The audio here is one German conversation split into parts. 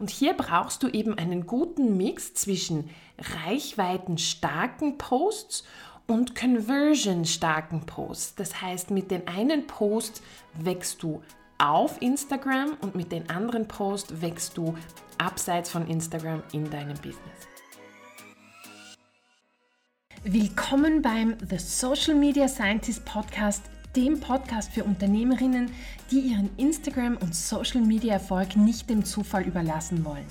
Und hier brauchst du eben einen guten Mix zwischen reichweitenstarken Posts und conversion-starken Posts. Das heißt, mit den einen Post wächst du auf Instagram und mit den anderen Posts wächst du abseits von Instagram in deinem Business. Willkommen beim The Social Media Scientist Podcast, dem Podcast für Unternehmerinnen, die ihren Instagram- und Social Media Erfolg nicht dem Zufall überlassen wollen.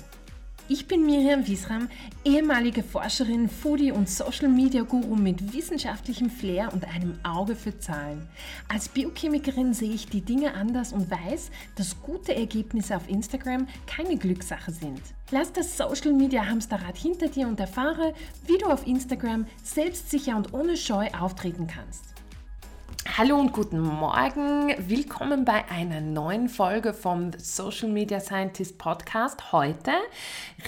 Ich bin Miriam Wiesram, ehemalige Forscherin, Foodie und Social Media Guru mit wissenschaftlichem Flair und einem Auge für Zahlen. Als Biochemikerin sehe ich die Dinge anders und weiß, dass gute Ergebnisse auf Instagram keine Glückssache sind. Lass das Social Media Hamsterrad hinter dir und erfahre, wie du auf Instagram selbstsicher und ohne Scheu auftreten kannst. Hallo und guten Morgen. Willkommen bei einer neuen Folge vom Social Media Scientist Podcast. Heute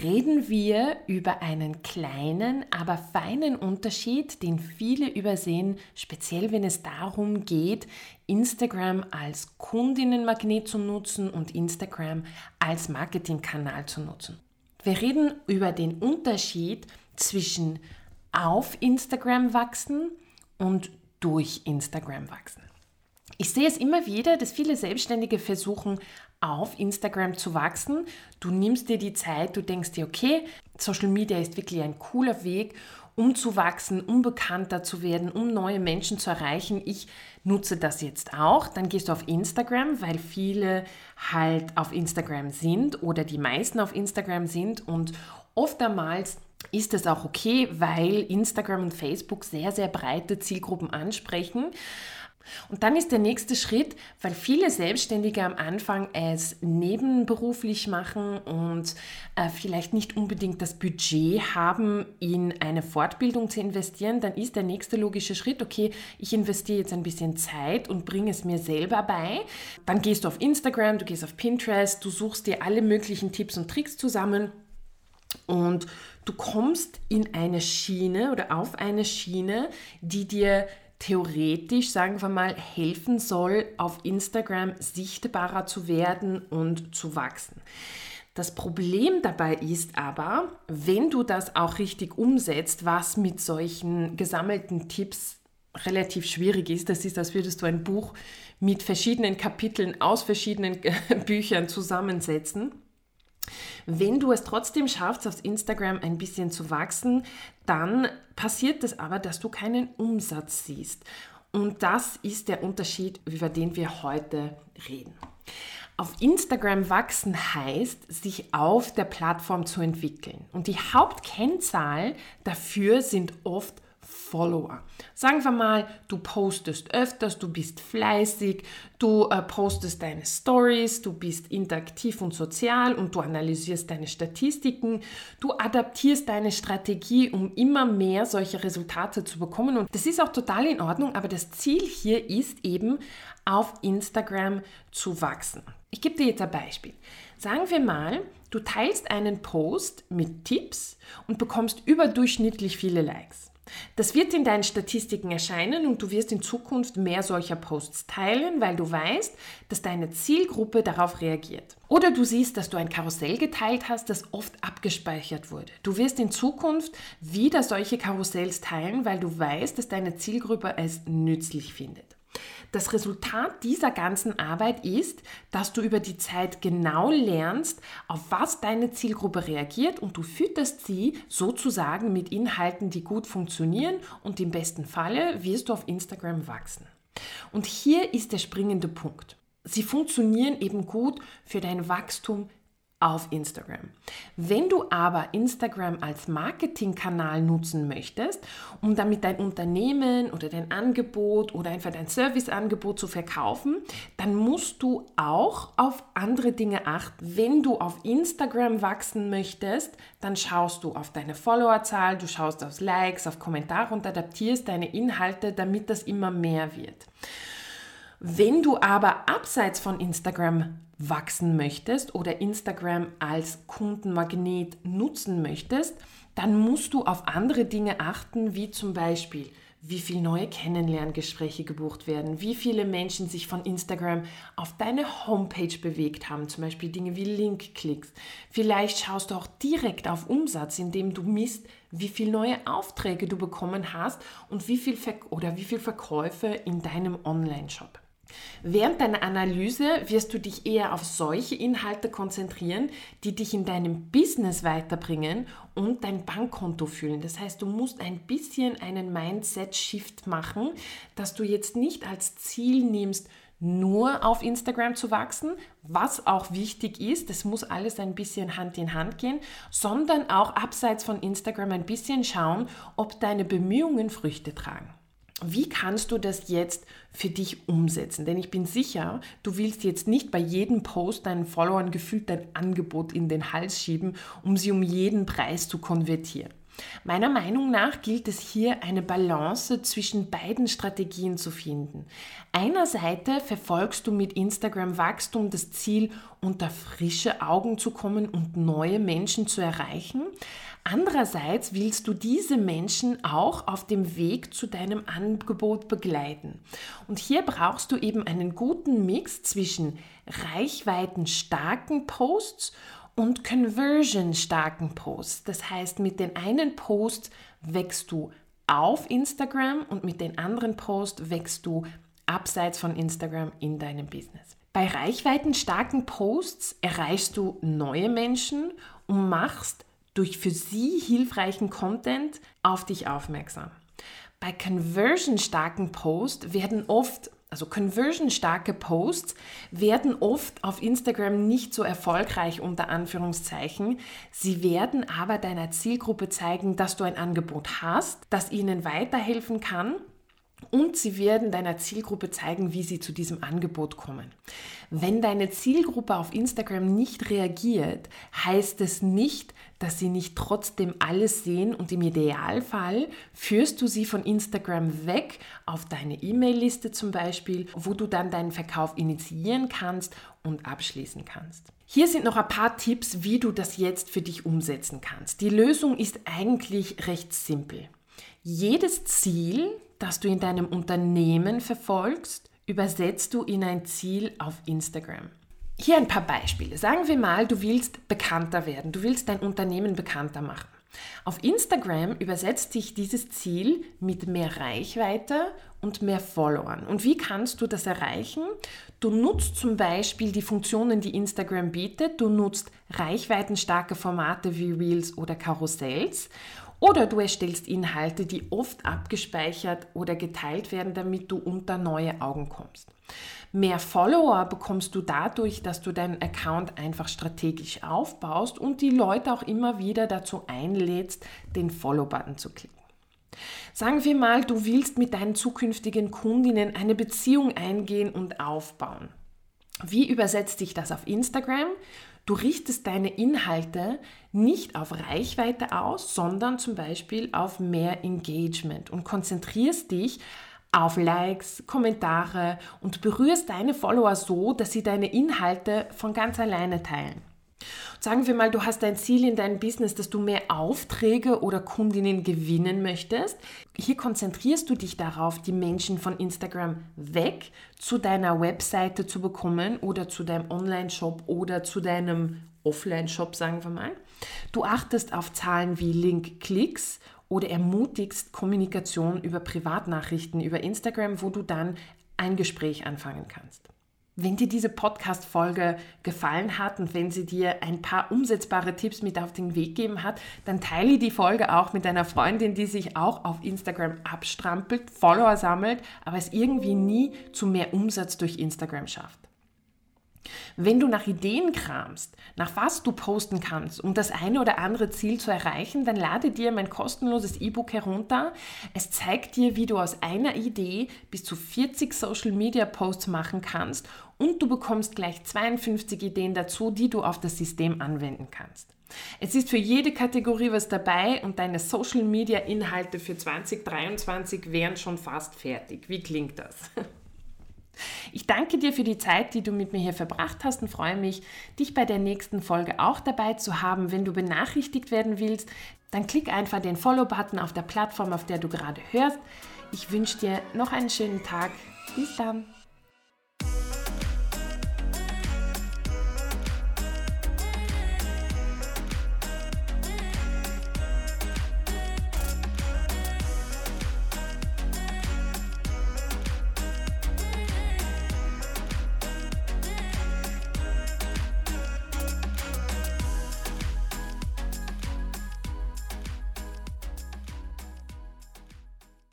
reden wir über einen kleinen, aber feinen Unterschied, den viele übersehen, speziell wenn es darum geht, Instagram als Kundinnenmagnet zu nutzen und Instagram als Marketingkanal zu nutzen. Wir reden über den Unterschied zwischen auf Instagram wachsen und durch Instagram wachsen. Ich sehe es immer wieder, dass viele Selbstständige versuchen, auf Instagram zu wachsen. Du nimmst dir die Zeit, du denkst dir, okay, Social Media ist wirklich ein cooler Weg, um zu wachsen, um bekannter zu werden, um neue Menschen zu erreichen. Ich nutze das jetzt auch. Dann gehst du auf Instagram, weil viele halt auf Instagram sind oder die meisten auf Instagram sind und oftmals ist es auch okay, weil Instagram und Facebook sehr, sehr breite Zielgruppen ansprechen. Und dann ist der nächste Schritt, weil viele Selbstständige am Anfang es nebenberuflich machen und äh, vielleicht nicht unbedingt das Budget haben, in eine Fortbildung zu investieren, dann ist der nächste logische Schritt, okay, ich investiere jetzt ein bisschen Zeit und bringe es mir selber bei. Dann gehst du auf Instagram, du gehst auf Pinterest, du suchst dir alle möglichen Tipps und Tricks zusammen und du kommst in eine Schiene oder auf eine Schiene, die dir theoretisch, sagen wir mal, helfen soll, auf Instagram sichtbarer zu werden und zu wachsen. Das Problem dabei ist aber, wenn du das auch richtig umsetzt, was mit solchen gesammelten Tipps relativ schwierig ist, das ist, als würdest du ein Buch mit verschiedenen Kapiteln aus verschiedenen Büchern zusammensetzen wenn du es trotzdem schaffst, auf Instagram ein bisschen zu wachsen, dann passiert es aber, dass du keinen Umsatz siehst. Und das ist der Unterschied, über den wir heute reden. Auf Instagram wachsen heißt, sich auf der Plattform zu entwickeln. Und die Hauptkennzahl dafür sind oft Follower. Sagen wir mal, du postest öfters, du bist fleißig, du äh, postest deine Stories, du bist interaktiv und sozial und du analysierst deine Statistiken, du adaptierst deine Strategie, um immer mehr solche Resultate zu bekommen. Und das ist auch total in Ordnung, aber das Ziel hier ist eben, auf Instagram zu wachsen. Ich gebe dir jetzt ein Beispiel. Sagen wir mal, du teilst einen Post mit Tipps und bekommst überdurchschnittlich viele Likes. Das wird in deinen Statistiken erscheinen und du wirst in Zukunft mehr solcher Posts teilen, weil du weißt, dass deine Zielgruppe darauf reagiert. Oder du siehst, dass du ein Karussell geteilt hast, das oft abgespeichert wurde. Du wirst in Zukunft wieder solche Karussells teilen, weil du weißt, dass deine Zielgruppe es nützlich findet. Das Resultat dieser ganzen Arbeit ist, dass du über die Zeit genau lernst, auf was deine Zielgruppe reagiert und du fütterst sie sozusagen mit Inhalten, die gut funktionieren und im besten Falle wirst du auf Instagram wachsen. Und hier ist der springende Punkt. Sie funktionieren eben gut für dein Wachstum auf Instagram. Wenn du aber Instagram als Marketingkanal nutzen möchtest, um damit dein Unternehmen oder dein Angebot oder einfach dein Serviceangebot zu verkaufen, dann musst du auch auf andere Dinge achten. Wenn du auf Instagram wachsen möchtest, dann schaust du auf deine Followerzahl, du schaust auf Likes, auf Kommentare und adaptierst deine Inhalte, damit das immer mehr wird. Wenn du aber abseits von Instagram wachsen möchtest oder Instagram als Kundenmagnet nutzen möchtest, dann musst du auf andere Dinge achten, wie zum Beispiel wie viele neue Kennenlerngespräche gebucht werden, wie viele Menschen sich von Instagram auf deine Homepage bewegt haben, zum Beispiel Dinge wie Link-Klicks. Vielleicht schaust du auch direkt auf Umsatz, indem du misst, wie viele neue Aufträge du bekommen hast und wie viel Ver oder wie viel Verkäufe in deinem Online-Shop. Während deiner Analyse wirst du dich eher auf solche Inhalte konzentrieren, die dich in deinem Business weiterbringen und dein Bankkonto füllen. Das heißt, du musst ein bisschen einen Mindset-Shift machen, dass du jetzt nicht als Ziel nimmst, nur auf Instagram zu wachsen, was auch wichtig ist, das muss alles ein bisschen Hand in Hand gehen, sondern auch abseits von Instagram ein bisschen schauen, ob deine Bemühungen Früchte tragen wie kannst du das jetzt für dich umsetzen? Denn ich bin sicher, du willst jetzt nicht bei jedem Post deinen Followern gefühlt dein Angebot in den Hals schieben, um sie um jeden Preis zu konvertieren. Meiner Meinung nach gilt es hier eine Balance zwischen beiden Strategien zu finden. Einerseits verfolgst du mit Instagram Wachstum das Ziel, unter frische Augen zu kommen und neue Menschen zu erreichen. Andererseits willst du diese Menschen auch auf dem Weg zu deinem Angebot begleiten. Und hier brauchst du eben einen guten Mix zwischen reichweitenstarken Posts und conversion-starken Posts. Das heißt, mit den einen Post wächst du auf Instagram und mit den anderen Posts wächst du abseits von Instagram in deinem Business. Bei reichweitenstarken Posts erreichst du neue Menschen und machst durch für sie hilfreichen Content auf dich aufmerksam. Bei conversionstarken Posts werden oft, also conversionstarke Posts werden oft auf Instagram nicht so erfolgreich unter Anführungszeichen. Sie werden aber deiner Zielgruppe zeigen, dass du ein Angebot hast, das ihnen weiterhelfen kann und sie werden deiner Zielgruppe zeigen, wie sie zu diesem Angebot kommen. Wenn deine Zielgruppe auf Instagram nicht reagiert, heißt es nicht, dass sie nicht trotzdem alles sehen und im Idealfall führst du sie von Instagram weg auf deine E-Mail-Liste zum Beispiel, wo du dann deinen Verkauf initiieren kannst und abschließen kannst. Hier sind noch ein paar Tipps, wie du das jetzt für dich umsetzen kannst. Die Lösung ist eigentlich recht simpel. Jedes Ziel, das du in deinem Unternehmen verfolgst, übersetzt du in ein Ziel auf Instagram. Hier ein paar Beispiele. Sagen wir mal, du willst bekannter werden, du willst dein Unternehmen bekannter machen. Auf Instagram übersetzt sich dieses Ziel mit mehr Reichweite und mehr Followern. Und wie kannst du das erreichen? Du nutzt zum Beispiel die Funktionen, die Instagram bietet. Du nutzt reichweitenstarke Formate wie Reels oder Karussells oder du erstellst Inhalte, die oft abgespeichert oder geteilt werden, damit du unter neue Augen kommst. Mehr Follower bekommst du dadurch, dass du deinen Account einfach strategisch aufbaust und die Leute auch immer wieder dazu einlädst, den Follow-Button zu klicken. Sagen wir mal, du willst mit deinen zukünftigen Kundinnen eine Beziehung eingehen und aufbauen. Wie übersetzt sich das auf Instagram? Du richtest deine Inhalte nicht auf Reichweite aus, sondern zum Beispiel auf mehr Engagement und konzentrierst dich auf Likes, Kommentare und berührst deine Follower so, dass sie deine Inhalte von ganz alleine teilen. Sagen wir mal, du hast ein Ziel in deinem Business, dass du mehr Aufträge oder Kundinnen gewinnen möchtest. Hier konzentrierst du dich darauf, die Menschen von Instagram weg zu deiner Webseite zu bekommen oder zu deinem Online-Shop oder zu deinem Offline-Shop, sagen wir mal. Du achtest auf Zahlen wie Link-Klicks oder ermutigst Kommunikation über Privatnachrichten über Instagram, wo du dann ein Gespräch anfangen kannst. Wenn dir diese Podcast-Folge gefallen hat und wenn sie dir ein paar umsetzbare Tipps mit auf den Weg gegeben hat, dann teile die Folge auch mit einer Freundin, die sich auch auf Instagram abstrampelt, Follower sammelt, aber es irgendwie nie zu mehr Umsatz durch Instagram schafft. Wenn du nach Ideen kramst, nach was du posten kannst, um das eine oder andere Ziel zu erreichen, dann lade dir mein kostenloses E-Book herunter. Es zeigt dir, wie du aus einer Idee bis zu 40 Social Media Posts machen kannst und du bekommst gleich 52 Ideen dazu, die du auf das System anwenden kannst. Es ist für jede Kategorie was dabei und deine Social Media Inhalte für 2023 wären schon fast fertig. Wie klingt das? Ich danke dir für die Zeit, die du mit mir hier verbracht hast und freue mich, dich bei der nächsten Folge auch dabei zu haben. Wenn du benachrichtigt werden willst, dann klick einfach den Follow-Button auf der Plattform, auf der du gerade hörst. Ich wünsche dir noch einen schönen Tag. Bis dann.